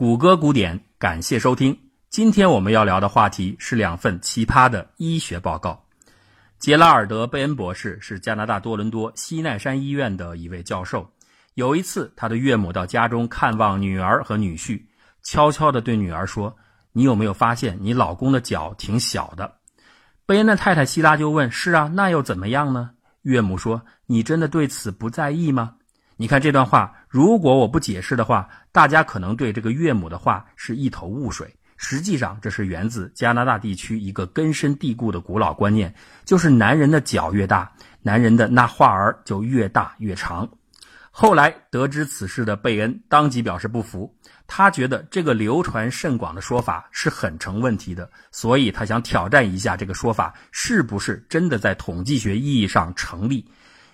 谷歌古典，感谢收听。今天我们要聊的话题是两份奇葩的医学报告。杰拉尔德·贝恩博士是加拿大多伦多西奈山医院的一位教授。有一次，他的岳母到家中看望女儿和女婿，悄悄地对女儿说：“你有没有发现你老公的脚挺小的？”贝恩的太太希拉就问：“是啊，那又怎么样呢？”岳母说：“你真的对此不在意吗？”你看这段话，如果我不解释的话，大家可能对这个岳母的话是一头雾水。实际上，这是源自加拿大地区一个根深蒂固的古老观念，就是男人的脚越大，男人的那话儿就越大越长。后来得知此事的贝恩当即表示不服，他觉得这个流传甚广的说法是很成问题的，所以他想挑战一下这个说法是不是真的在统计学意义上成立。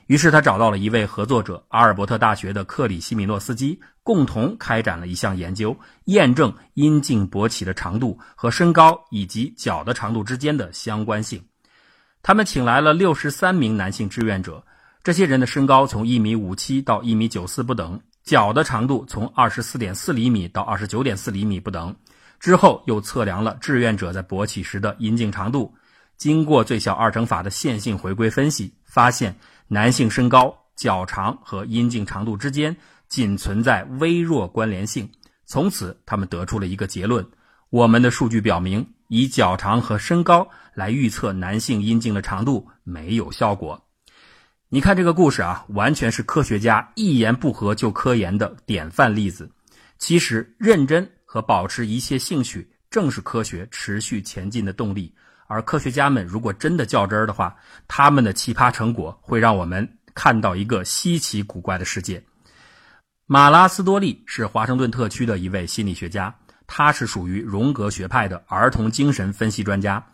于是他找到了一位合作者，阿尔伯特大学的克里希米诺斯基，共同开展了一项研究，验证阴茎勃起的长度和身高以及脚的长度之间的相关性。他们请来了六十三名男性志愿者，这些人的身高从一米五七到一米九四不等，脚的长度从二十四点四厘米到二十九点四厘米不等。之后又测量了志愿者在勃起时的阴茎长度，经过最小二乘法的线性回归分析，发现。男性身高、脚长和阴茎长度之间仅存在微弱关联性。从此，他们得出了一个结论：我们的数据表明，以脚长和身高来预测男性阴茎的长度没有效果。你看这个故事啊，完全是科学家一言不合就科研的典范例子。其实，认真和保持一切兴趣，正是科学持续前进的动力。而科学家们如果真的较真儿的话，他们的奇葩成果会让我们看到一个稀奇古怪的世界。马拉斯多利是华盛顿特区的一位心理学家，他是属于荣格学派的儿童精神分析专家。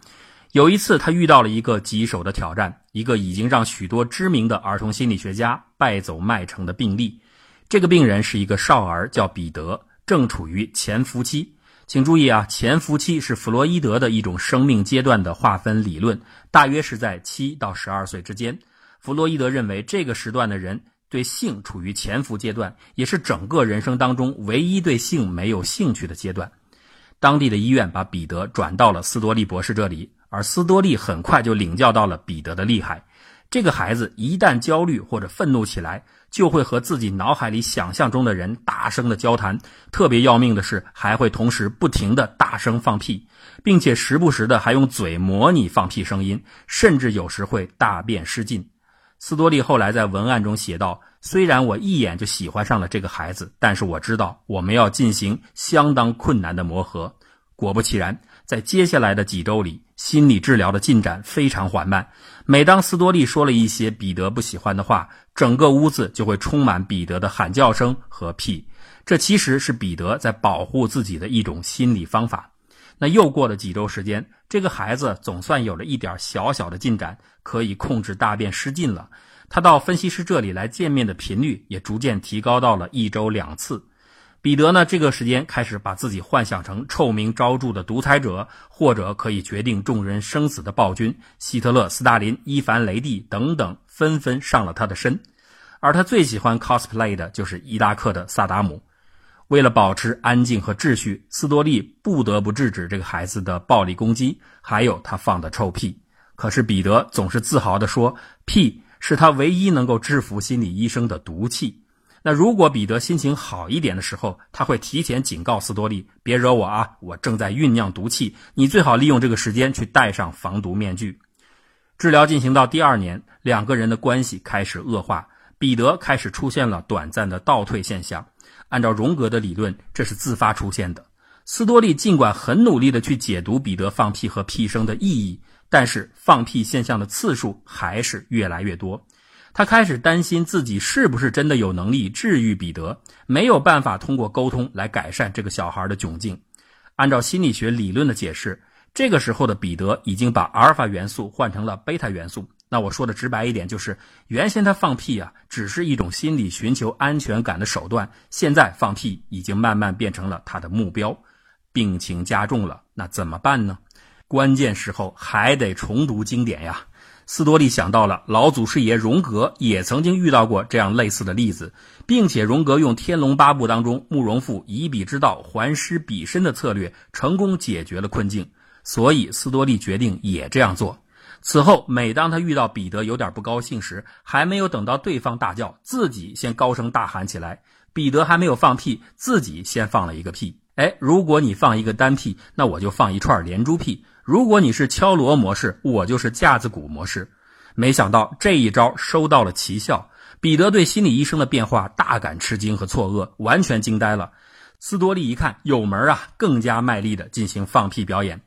有一次，他遇到了一个棘手的挑战，一个已经让许多知名的儿童心理学家败走麦城的病例。这个病人是一个少儿，叫彼得，正处于潜伏期。请注意啊，潜伏期是弗洛伊德的一种生命阶段的划分理论，大约是在七到十二岁之间。弗洛伊德认为，这个时段的人对性处于潜伏阶段，也是整个人生当中唯一对性没有兴趣的阶段。当地的医院把彼得转到了斯多利博士这里，而斯多利很快就领教到了彼得的厉害。这个孩子一旦焦虑或者愤怒起来，就会和自己脑海里想象中的人大声的交谈。特别要命的是，还会同时不停的大声放屁，并且时不时的还用嘴模拟放屁声音，甚至有时会大便失禁。斯多利后来在文案中写道：“虽然我一眼就喜欢上了这个孩子，但是我知道我们要进行相当困难的磨合。”果不其然。在接下来的几周里，心理治疗的进展非常缓慢。每当斯多利说了一些彼得不喜欢的话，整个屋子就会充满彼得的喊叫声和屁。这其实是彼得在保护自己的一种心理方法。那又过了几周时间，这个孩子总算有了一点小小的进展，可以控制大便失禁了。他到分析师这里来见面的频率也逐渐提高到了一周两次。彼得呢？这个时间开始把自己幻想成臭名昭著的独裁者，或者可以决定众人生死的暴君——希特勒、斯大林、伊凡雷帝等等，纷纷上了他的身。而他最喜欢 cosplay 的就是伊拉克的萨达姆。为了保持安静和秩序，斯多利不得不制止这个孩子的暴力攻击，还有他放的臭屁。可是彼得总是自豪地说：“屁是他唯一能够制服心理医生的毒气。”那如果彼得心情好一点的时候，他会提前警告斯多利：“别惹我啊，我正在酝酿毒气，你最好利用这个时间去戴上防毒面具。”治疗进行到第二年，两个人的关系开始恶化，彼得开始出现了短暂的倒退现象。按照荣格的理论，这是自发出现的。斯多利尽管很努力的去解读彼得放屁和屁声的意义，但是放屁现象的次数还是越来越多。他开始担心自己是不是真的有能力治愈彼得，没有办法通过沟通来改善这个小孩的窘境。按照心理学理论的解释，这个时候的彼得已经把阿尔法元素换成了贝塔元素。那我说的直白一点，就是原先他放屁啊，只是一种心理寻求安全感的手段，现在放屁已经慢慢变成了他的目标。病情加重了，那怎么办呢？关键时候还得重读经典呀。斯多利想到了老祖师爷荣格也曾经遇到过这样类似的例子，并且荣格用《天龙八部》当中慕容复以彼之道还施彼身的策略，成功解决了困境。所以斯多利决定也这样做。此后，每当他遇到彼得有点不高兴时，还没有等到对方大叫，自己先高声大喊起来。彼得还没有放屁，自己先放了一个屁。哎，如果你放一个单屁，那我就放一串连珠屁。如果你是敲锣模式，我就是架子鼓模式。没想到这一招收到了奇效，彼得对心理医生的变化大感吃惊和错愕，完全惊呆了。斯多利一看有门啊，更加卖力的进行放屁表演。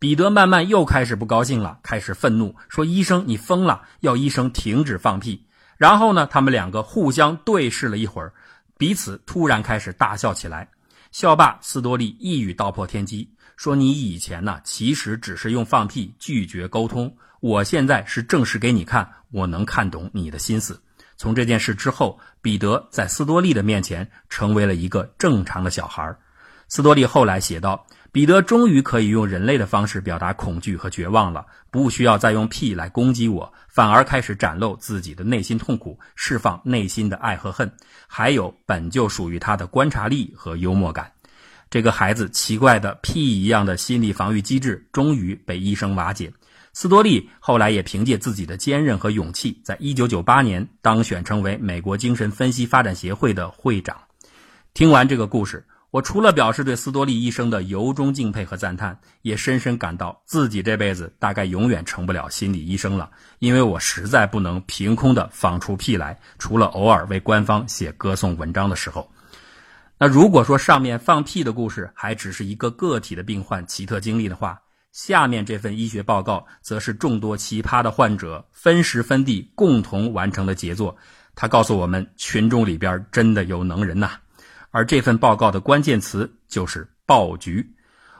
彼得慢慢又开始不高兴了，开始愤怒，说：“医生，你疯了！要医生停止放屁。”然后呢，他们两个互相对视了一会儿，彼此突然开始大笑起来。校霸，斯多利一语道破天机。说你以前呢，其实只是用放屁拒绝沟通。我现在是证实给你看，我能看懂你的心思。从这件事之后，彼得在斯多利的面前成为了一个正常的小孩。斯多利后来写道：“彼得终于可以用人类的方式表达恐惧和绝望了，不需要再用屁来攻击我，反而开始展露自己的内心痛苦，释放内心的爱和恨，还有本就属于他的观察力和幽默感。”这个孩子奇怪的屁一样的心理防御机制终于被医生瓦解。斯多利后来也凭借自己的坚韧和勇气，在1998年当选成为美国精神分析发展协会的会长。听完这个故事，我除了表示对斯多利医生的由衷敬佩和赞叹，也深深感到自己这辈子大概永远成不了心理医生了，因为我实在不能凭空的放出屁来，除了偶尔为官方写歌颂文章的时候。那如果说上面放屁的故事还只是一个个体的病患奇特经历的话，下面这份医学报告则是众多奇葩的患者分时分地共同完成的杰作。他告诉我们，群众里边真的有能人呐。而这份报告的关键词就是“爆菊”。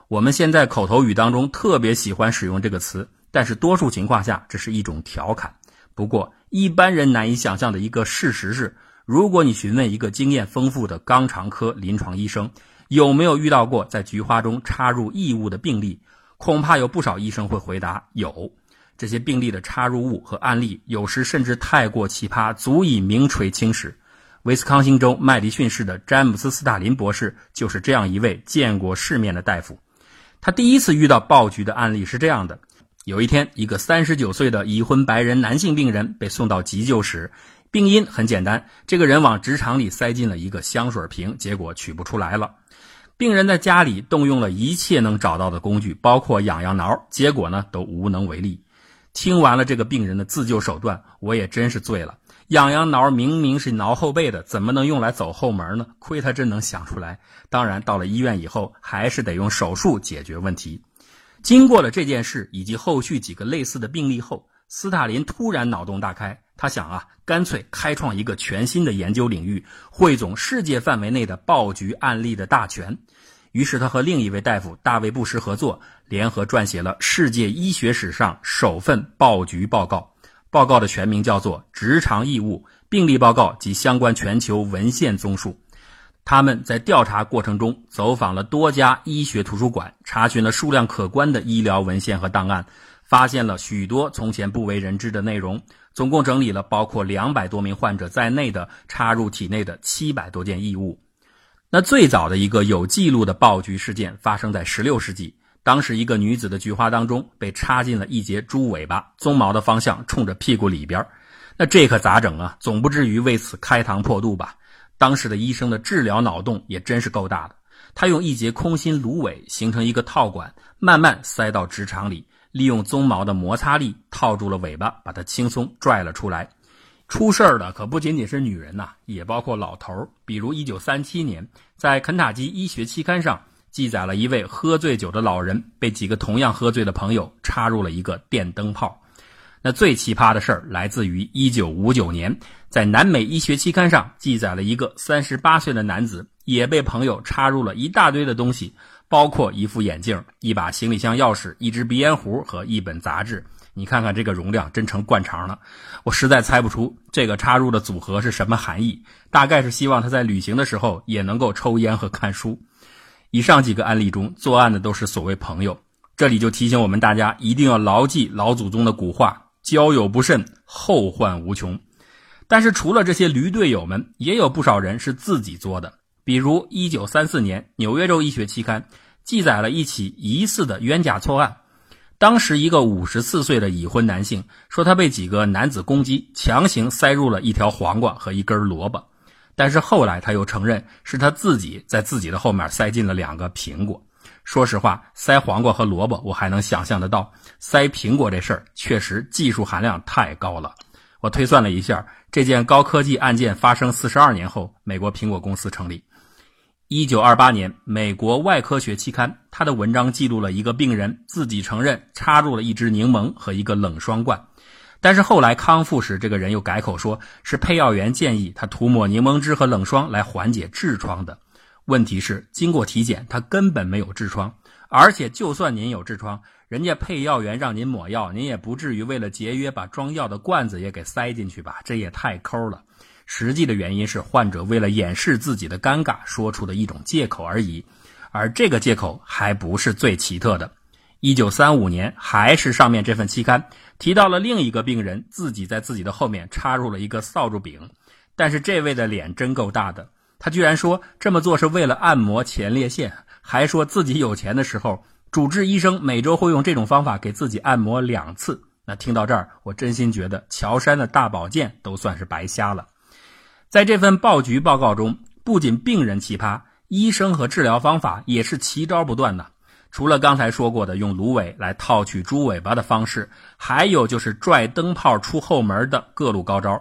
我们现在口头语当中特别喜欢使用这个词，但是多数情况下这是一种调侃。不过，一般人难以想象的一个事实是。如果你询问一个经验丰富的肛肠科临床医生，有没有遇到过在菊花中插入异物的病例，恐怕有不少医生会回答有。这些病例的插入物和案例，有时甚至太过奇葩，足以名垂青史。威斯康星州麦迪逊市的詹姆斯·斯塔林博士就是这样一位见过世面的大夫。他第一次遇到暴菊的案例是这样的：有一天，一个三十九岁的已婚白人男性病人被送到急救室。病因很简单，这个人往直肠里塞进了一个香水瓶，结果取不出来了。病人在家里动用了一切能找到的工具，包括痒痒挠，结果呢都无能为力。听完了这个病人的自救手段，我也真是醉了。痒痒挠明明是挠后背的，怎么能用来走后门呢？亏他真能想出来。当然，到了医院以后，还是得用手术解决问题。经过了这件事以及后续几个类似的病例后，斯大林突然脑洞大开。他想啊，干脆开创一个全新的研究领域，汇总世界范围内的爆菊案例的大全。于是他和另一位大夫大卫布什合作，联合撰写了世界医学史上首份爆菊报告。报告的全名叫做《直肠异物病例报告及相关全球文献综述》。他们在调查过程中走访了多家医学图书馆，查询了数量可观的医疗文献和档案，发现了许多从前不为人知的内容。总共整理了包括两百多名患者在内的插入体内的七百多件异物。那最早的一个有记录的爆菊事件发生在十六世纪，当时一个女子的菊花当中被插进了一节猪尾巴，鬃毛的方向冲着屁股里边。那这可咋整啊？总不至于为此开膛破肚吧？当时的医生的治疗脑洞也真是够大的。他用一节空心芦苇形成一个套管，慢慢塞到直肠里。利用鬃毛的摩擦力套住了尾巴，把它轻松拽了出来。出事儿的可不仅仅是女人呐，也包括老头儿。比如1937年，在肯塔基医学期刊上记载了一位喝醉酒的老人被几个同样喝醉的朋友插入了一个电灯泡。那最奇葩的事儿来自于1959年，在南美医学期刊上记载了一个38岁的男子也被朋友插入了一大堆的东西。包括一副眼镜、一把行李箱钥匙、一支鼻烟壶和一本杂志。你看看这个容量，真成灌肠了。我实在猜不出这个插入的组合是什么含义。大概是希望他在旅行的时候也能够抽烟和看书。以上几个案例中，作案的都是所谓朋友。这里就提醒我们大家，一定要牢记老祖宗的古话：交友不慎，后患无穷。但是除了这些驴队友们，也有不少人是自己作的。比如，一九三四年，《纽约州医学期刊》记载了一起疑似的冤假错案。当时，一个五十四岁的已婚男性说，他被几个男子攻击，强行塞入了一条黄瓜和一根萝卜。但是后来他又承认，是他自己在自己的后面塞进了两个苹果。说实话，塞黄瓜和萝卜我还能想象得到，塞苹果这事儿确实技术含量太高了。我推算了一下，这件高科技案件发生四十二年后，美国苹果公司成立。一九二八年，美国外科学期刊他的文章记录了一个病人自己承认插入了一支柠檬和一个冷霜罐，但是后来康复时，这个人又改口说是配药员建议他涂抹柠檬汁和冷霜来缓解痔疮的。问题是，经过体检，他根本没有痔疮，而且就算您有痔疮。人家配药员让您抹药，您也不至于为了节约把装药的罐子也给塞进去吧？这也太抠了。实际的原因是患者为了掩饰自己的尴尬说出的一种借口而已，而这个借口还不是最奇特的。一九三五年，还是上面这份期刊提到了另一个病人自己在自己的后面插入了一个扫帚柄，但是这位的脸真够大的，他居然说这么做是为了按摩前列腺，还说自己有钱的时候。主治医生每周会用这种方法给自己按摩两次。那听到这儿，我真心觉得乔山的大保健都算是白瞎了。在这份报局报告中，不仅病人奇葩，医生和治疗方法也是奇招不断呢。除了刚才说过的用芦苇来套取猪尾巴的方式，还有就是拽灯泡出后门的各路高招。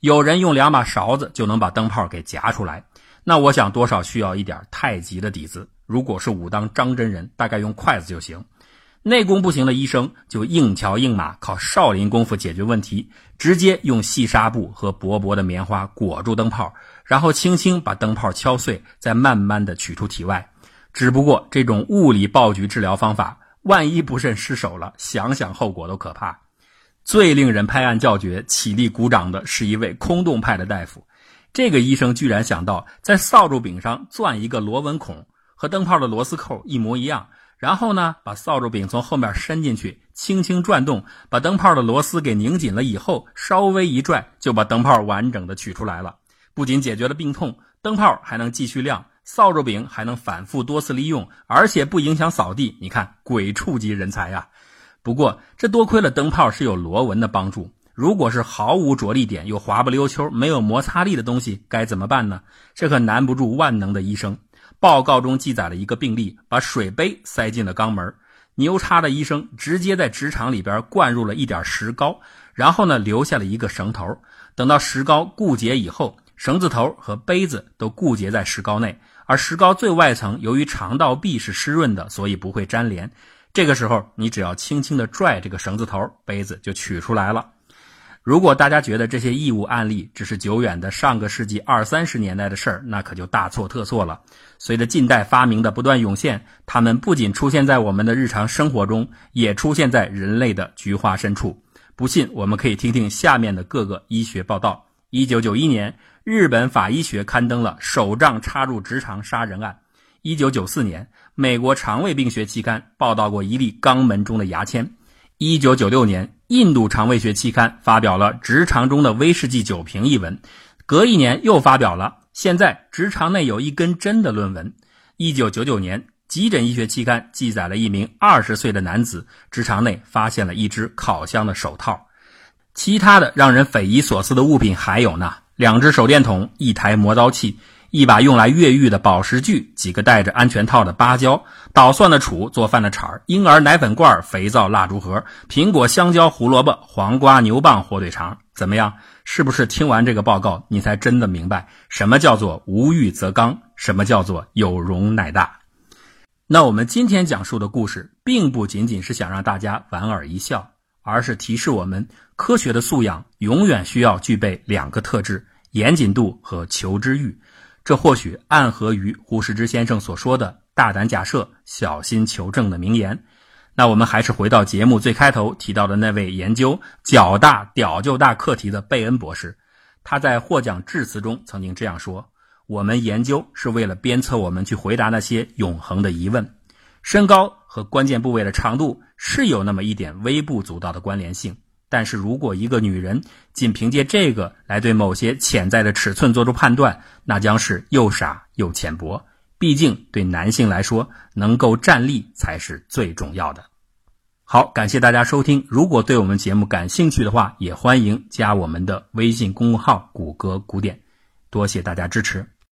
有人用两把勺子就能把灯泡给夹出来，那我想多少需要一点太极的底子。如果是武当张真人，大概用筷子就行。内功不行的医生就硬桥硬马，靠少林功夫解决问题，直接用细纱布和薄薄的棉花裹住灯泡，然后轻轻把灯泡敲碎，再慢慢的取出体外。只不过这种物理爆菊治疗方法，万一不慎失手了，想想后果都可怕。最令人拍案叫绝、起立鼓掌的是一位空洞派的大夫，这个医生居然想到在扫帚柄上钻一个螺纹孔。和灯泡的螺丝扣一模一样，然后呢，把扫帚柄从后面伸进去，轻轻转动，把灯泡的螺丝给拧紧了以后，稍微一拽，就把灯泡完整的取出来了。不仅解决了病痛，灯泡还能继续亮，扫帚柄还能反复多次利用，而且不影响扫地。你看，鬼畜级人才呀！不过这多亏了灯泡是有螺纹的帮助，如果是毫无着力点又滑不溜秋、没有摩擦力的东西，该怎么办呢？这可难不住万能的医生。报告中记载了一个病例，把水杯塞进了肛门，牛叉的医生直接在直肠里边灌入了一点石膏，然后呢留下了一个绳头，等到石膏固结以后，绳子头和杯子都固结在石膏内，而石膏最外层由于肠道壁是湿润的，所以不会粘连。这个时候你只要轻轻的拽这个绳子头，杯子就取出来了。如果大家觉得这些异物案例只是久远的上个世纪二三十年代的事儿，那可就大错特错了。随着近代发明的不断涌现，它们不仅出现在我们的日常生活中，也出现在人类的菊花深处。不信，我们可以听听下面的各个医学报道。一九九一年，日本法医学刊登了手杖插入直肠杀人案；一九九四年，美国肠胃病学期刊报道过一例肛门中的牙签；一九九六年。印度肠胃学期刊发表了直肠中的威士忌酒瓶一文，隔一年又发表了现在直肠内有一根针的论文。一九九九年，急诊医学期刊记载了一名二十岁的男子直肠内发现了一只烤箱的手套。其他的让人匪夷所思的物品还有呢：两只手电筒，一台磨刀器。一把用来越狱的宝石锯，几个戴着安全套的芭蕉，捣蒜的杵，做饭的铲婴儿奶粉罐，肥皂蜡烛盒，苹果、香蕉、胡萝卜、黄瓜、牛蒡、火腿肠，怎么样？是不是听完这个报告，你才真的明白什么叫做无欲则刚，什么叫做有容乃大？那我们今天讲述的故事，并不仅仅是想让大家莞尔一笑，而是提示我们，科学的素养永远需要具备两个特质：严谨度和求知欲。这或许暗合于胡适之先生所说的“大胆假设，小心求证”的名言。那我们还是回到节目最开头提到的那位研究“脚大屌就大”课题的贝恩博士，他在获奖致辞中曾经这样说：“我们研究是为了鞭策我们去回答那些永恒的疑问。身高和关键部位的长度是有那么一点微不足道的关联性，但是如果一个女人仅凭借这个来对某些潜在的尺寸做出判断，那将是又傻又浅薄。毕竟对男性来说，能够站立才是最重要的。好，感谢大家收听。如果对我们节目感兴趣的话，也欢迎加我们的微信公众号“谷歌古典”。多谢大家支持。